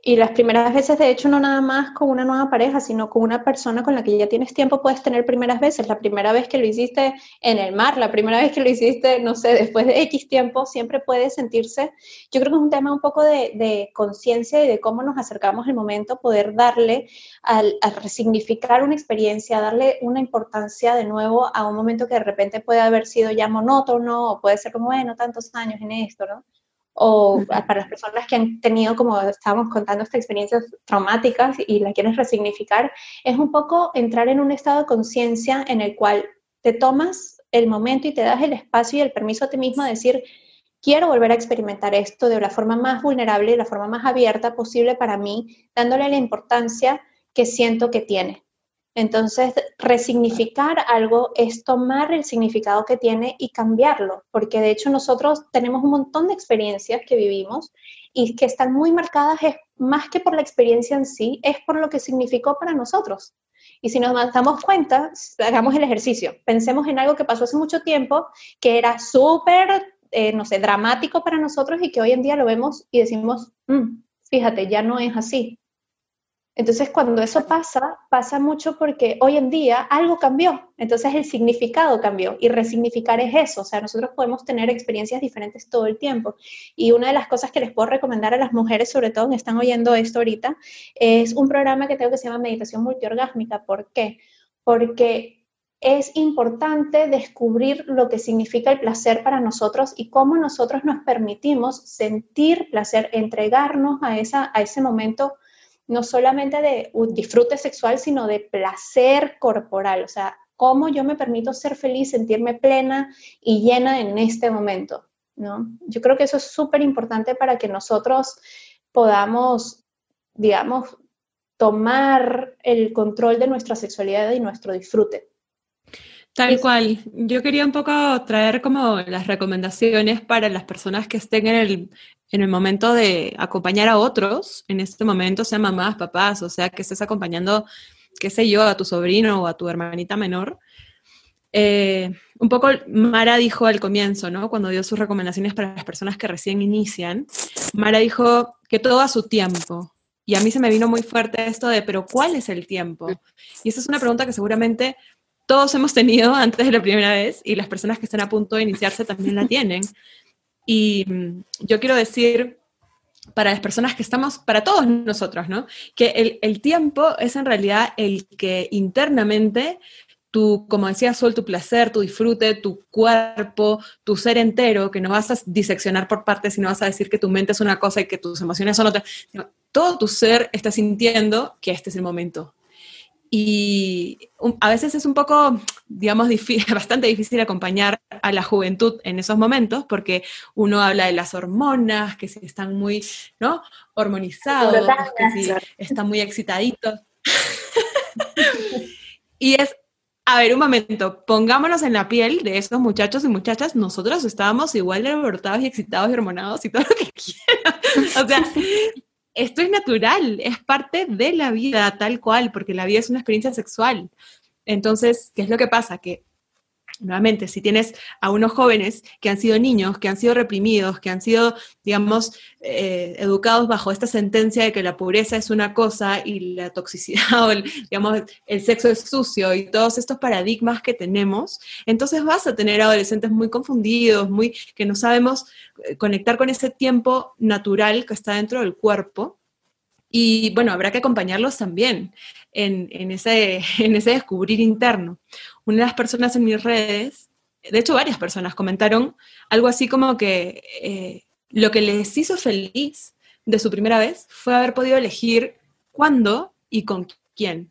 Y las primeras veces, de hecho, no nada más con una nueva pareja, sino con una persona con la que ya tienes tiempo, puedes tener primeras veces. La primera vez que lo hiciste en el mar, la primera vez que lo hiciste, no sé, después de X tiempo, siempre puede sentirse. Yo creo que es un tema un poco de, conciencia y de cómo nos acercamos al momento, poder darle, al, resignificar una experiencia, darle una importancia de nuevo a un momento que de repente puede haber sido ya monótono o puede ser como, bueno, tantos años en esto, ¿no? O para las personas que han tenido, como estábamos contando, estas experiencias traumáticas y la quieren resignificar, es un poco entrar en un estado de conciencia en el cual te tomas el momento y te das el espacio y el permiso a ti mismo de decir, quiero volver a experimentar esto de la forma más vulnerable y la forma más abierta posible para mí, dándole la importancia que siento que tiene. Entonces, resignificar algo es tomar el significado que tiene y cambiarlo, porque de hecho nosotros tenemos un montón de experiencias que vivimos y que están muy marcadas más que por la experiencia en sí, es por lo que significó para nosotros. Y si nos damos cuenta, hagamos el ejercicio, pensemos en algo que pasó hace mucho tiempo, que era súper, eh, no sé, dramático para nosotros y que hoy en día lo vemos y decimos, mm, fíjate, ya no es así entonces, cuando eso pasa, pasa mucho porque hoy en día algo cambió, entonces el significado cambió y resignificar es eso, o sea, nosotros podemos tener experiencias diferentes todo el tiempo. Y una de las cosas que les puedo recomendar a las mujeres, sobre todo que están oyendo esto ahorita, es un programa que tengo que se llama Meditación Multiorgásmica. ¿Por qué? Porque es importante descubrir lo que significa el placer para nosotros y cómo nosotros nos permitimos sentir placer, entregarnos a, esa, a ese momento no solamente de disfrute sexual, sino de placer corporal, o sea, cómo yo me permito ser feliz, sentirme plena y llena en este momento, ¿no? Yo creo que eso es súper importante para que nosotros podamos, digamos, tomar el control de nuestra sexualidad y nuestro disfrute. Tal cual. Yo quería un poco traer como las recomendaciones para las personas que estén en el, en el momento de acompañar a otros, en este momento, sean mamás, papás, o sea, que estés acompañando, qué sé yo, a tu sobrino o a tu hermanita menor. Eh, un poco Mara dijo al comienzo, ¿no? Cuando dio sus recomendaciones para las personas que recién inician, Mara dijo que todo a su tiempo. Y a mí se me vino muy fuerte esto de, pero ¿cuál es el tiempo? Y esa es una pregunta que seguramente todos hemos tenido antes de la primera vez y las personas que están a punto de iniciarse también la tienen. Y mm, yo quiero decir para las personas que estamos, para todos nosotros, ¿no? Que el, tiempo es en realidad el que internamente tu, como decía Sol, tu placer, tu disfrute, tu cuerpo, tu ser entero, que no vas a diseccionar por partes, sino vas a decir que tu mente es una cosa y que tus emociones son otra. Todo tu ser está sintiendo que este es el momento, y a veces es un poco, digamos, bastante difícil acompañar a la juventud en esos momentos porque uno habla de las hormonas, que si están muy, ¿no? Hormonizados, que si están muy excitaditos. y es, a ver, un momento, pongámonos en la piel de esos muchachos y muchachas, nosotros estábamos igual de alborotados y excitados y hormonados y todo lo que quieran. O sea, esto es natural, es parte de la vida tal cual, porque la vida es una experiencia sexual. Entonces, ¿qué es lo que pasa? Que nuevamente, si tienes a unos jóvenes que han sido niños, que han sido reprimidos, que han sido, digamos, eh, educados bajo esta sentencia de que la pobreza es una cosa y la toxicidad o, el, digamos, el sexo es sucio y todos estos paradigmas que tenemos, entonces vas a tener adolescentes muy confundidos, muy que no sabemos eh, conectar con ese tiempo natural que está dentro del cuerpo. Y bueno, habrá que acompañarlos también en, ese, en ese descubrir interno una de las personas en mis redes, de hecho varias personas comentaron algo así como que eh, lo que les hizo feliz de su primera vez fue haber podido elegir cuándo y con quién.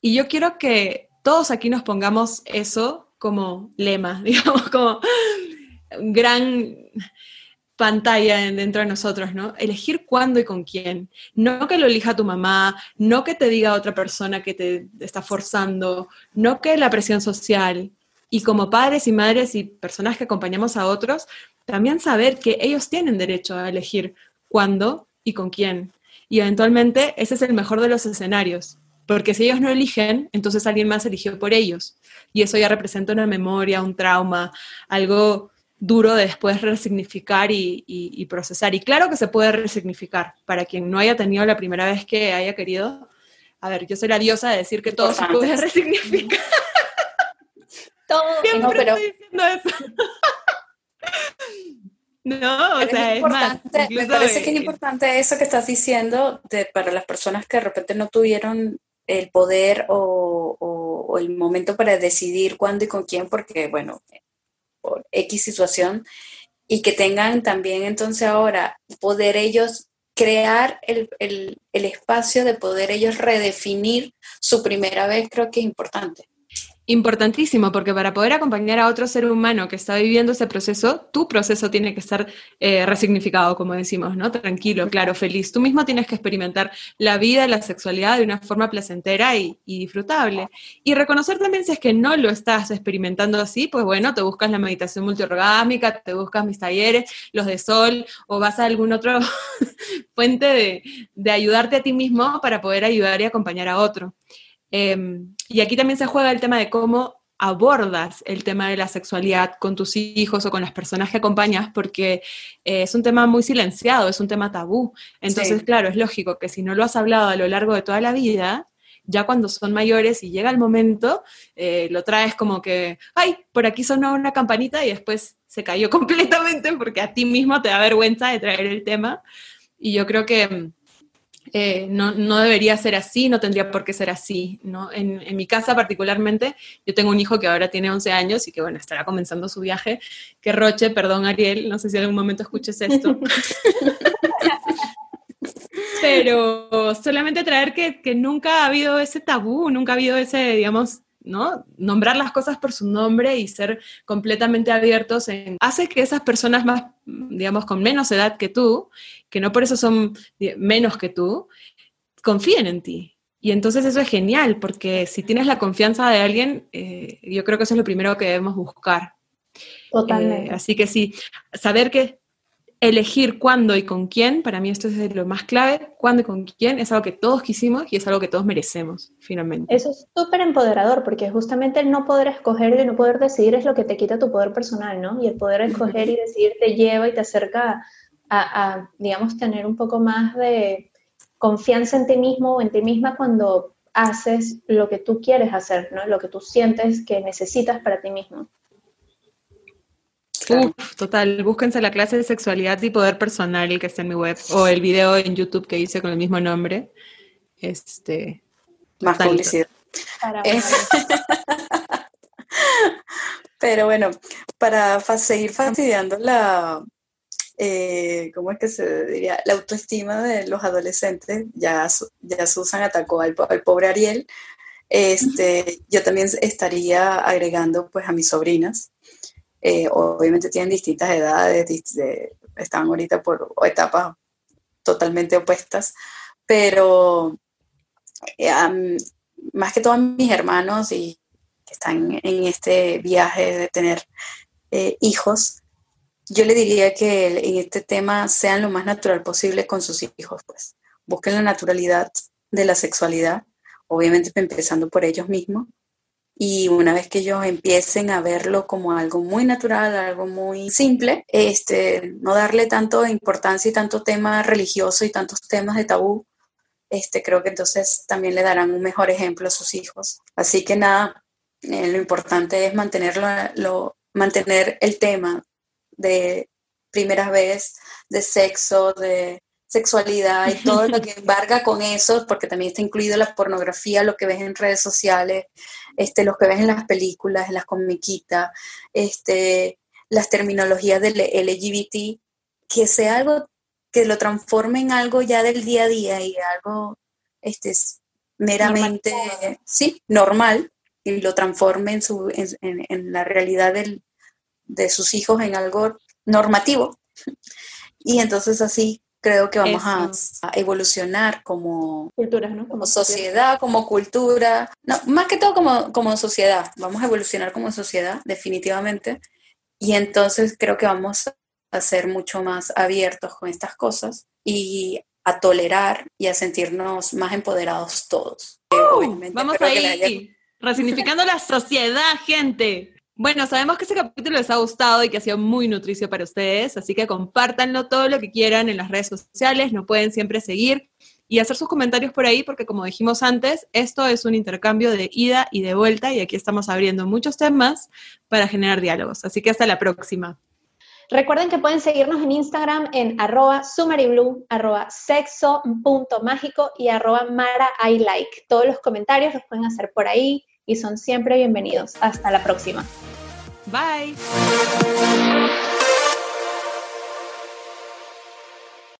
Y yo quiero que todos aquí nos pongamos eso como lema, digamos, como gran pantalla dentro de nosotros, ¿no? Elegir cuándo y con quién. No que lo elija tu mamá, no que te diga otra persona que te está forzando, no que la presión social. Y como padres y madres y personas que acompañamos a otros, también saber que ellos tienen derecho a elegir cuándo y con quién. Y eventualmente ese es el mejor de los escenarios, porque si ellos no eligen, entonces alguien más eligió por ellos. Y eso ya representa una memoria, un trauma, algo duro de después resignificar y, procesar. Y claro que se puede resignificar. Para quien no haya tenido la primera vez que haya querido, a ver, yo soy la diosa de decir que todo se puede resignificar. todo. no, pero... estoy diciendo eso. no, o sea, es, más. Me parece que es importante eso que estás diciendo de, para las personas que de repente no tuvieron el poder o, o el momento para decidir cuándo y con quién, porque, bueno, X situación y que tengan también entonces ahora poder ellos crear el, el, el espacio de poder ellos redefinir su primera vez, creo que es importante. Importantísimo, porque para poder acompañar a otro ser humano que está viviendo ese proceso, tu proceso tiene que estar eh, resignificado, como decimos, ¿no? Tranquilo, claro, feliz. Tú mismo tienes que experimentar la vida, la sexualidad de una forma placentera y, disfrutable. Y reconocer también si es que no lo estás experimentando así, pues bueno, te buscas la meditación multiorgámica, te buscas mis talleres, los de sol, o vas a algún otro fuente de, de ayudarte a ti mismo para poder ayudar y acompañar a otro. Em, y aquí también se juega el tema de cómo abordas el tema de la sexualidad con tus hijos o con las personas que acompañas, porque eh, es un tema muy silenciado, es un tema tabú. Entonces, claro, es lógico que si no lo has hablado a lo largo de toda la vida, ya cuando son mayores y llega el momento, eh, lo traes como que, ay, por aquí sonó una campanita y después se cayó completamente porque a ti mismo te da vergüenza de traer el tema. Y yo creo que eh, no, no, debería ser así, no tendría por qué ser así, ¿no? En, en, mi casa particularmente, yo tengo un hijo que ahora tiene 11 años y que, bueno, estará comenzando su viaje, que Roche, perdón Ariel, no sé si en algún momento escuches esto, pero solamente traer que, que nunca ha habido ese tabú, nunca ha habido ese, digamos, ¿no? Nombrar las cosas por su nombre y ser completamente abiertos en, hace que esas personas más, digamos, con menos edad que tú, que no por eso son menos que tú, confíen en ti. Y entonces eso es genial, porque si tienes la confianza de alguien, eh, yo creo que eso es lo primero que debemos buscar. Totalmente. Eh, así que sí, saber que elegir cuándo y con quién, para mí esto es lo más clave, cuándo y con quién, es algo que todos quisimos y es algo que todos merecemos, finalmente. Eso es súper empoderador, porque justamente el no poder escoger y el no poder decidir es lo que te quita tu poder personal, ¿no? Y el poder escoger y decidir te lleva y te acerca a, a digamos, tener un poco más de confianza en ti mismo o en ti misma cuando haces lo que tú quieres hacer, ¿no? Lo que tú sientes que necesitas para ti mismo. Uf, total, búsquense la clase de sexualidad y poder personal que está en mi web o el video en YouTube que hice con el mismo nombre. Este, Más publicidad. Pero bueno, para seguir fastidiando la, eh, ¿cómo es que se diría? La autoestima de los adolescentes, ya, ya Susan atacó al, al pobre Ariel, este, yo también estaría agregando pues a mis sobrinas, eh, obviamente tienen distintas edades, están ahorita por etapas totalmente opuestas, pero eh, más que todos mis hermanos y que están en este viaje de tener eh, hijos, yo le diría que en este tema sean lo más natural posible con sus hijos, pues. Busquen la naturalidad de la sexualidad, obviamente empezando por ellos mismos, y una vez que ellos empiecen a verlo como algo muy natural, algo muy simple, este, no darle tanto importancia y tanto tema religioso y tantos temas de tabú, este, creo que entonces también le darán un mejor ejemplo a sus hijos. Así que nada, eh, lo importante es mantenerlo, lo, mantener el tema de primeras vez, de sexo, de sexualidad y todo lo que embarga con eso, porque también está incluido la pornografía, lo que ves en redes sociales, este, los que ves en las películas, en las comiquitas, este, las terminologías del LGBT, que sea algo que lo transforme en algo ya del día a día y algo este, meramente, normal. sí, normal, y lo transforme en, su, en, la realidad de sus hijos en algo normativo. Y entonces así creo que vamos a, evolucionar como, cultura, ¿no? como, sociedad, como cultura, no, más que todo como, como sociedad, vamos a evolucionar como sociedad, definitivamente, y entonces creo que vamos a ser mucho más abiertos con estas cosas y a tolerar y a sentirnos más empoderados todos. Uh, vamos ahí, resignificando la sociedad, gente. Bueno, sabemos que ese capítulo les ha gustado y que ha sido muy nutricio para ustedes, así que compártanlo todo lo que quieran en las redes sociales, nos pueden siempre seguir y hacer sus comentarios por ahí, porque como dijimos antes, esto es un intercambio de ida y de vuelta y aquí estamos abriendo muchos temas para generar diálogos. Así que hasta la próxima. Recuerden que pueden seguirnos en Instagram en arroba sumaryblue, arroba sexo.mágico y arroba mara I like. Todos los comentarios los pueden hacer por ahí y son siempre bienvenidos. Hasta la próxima. Bye.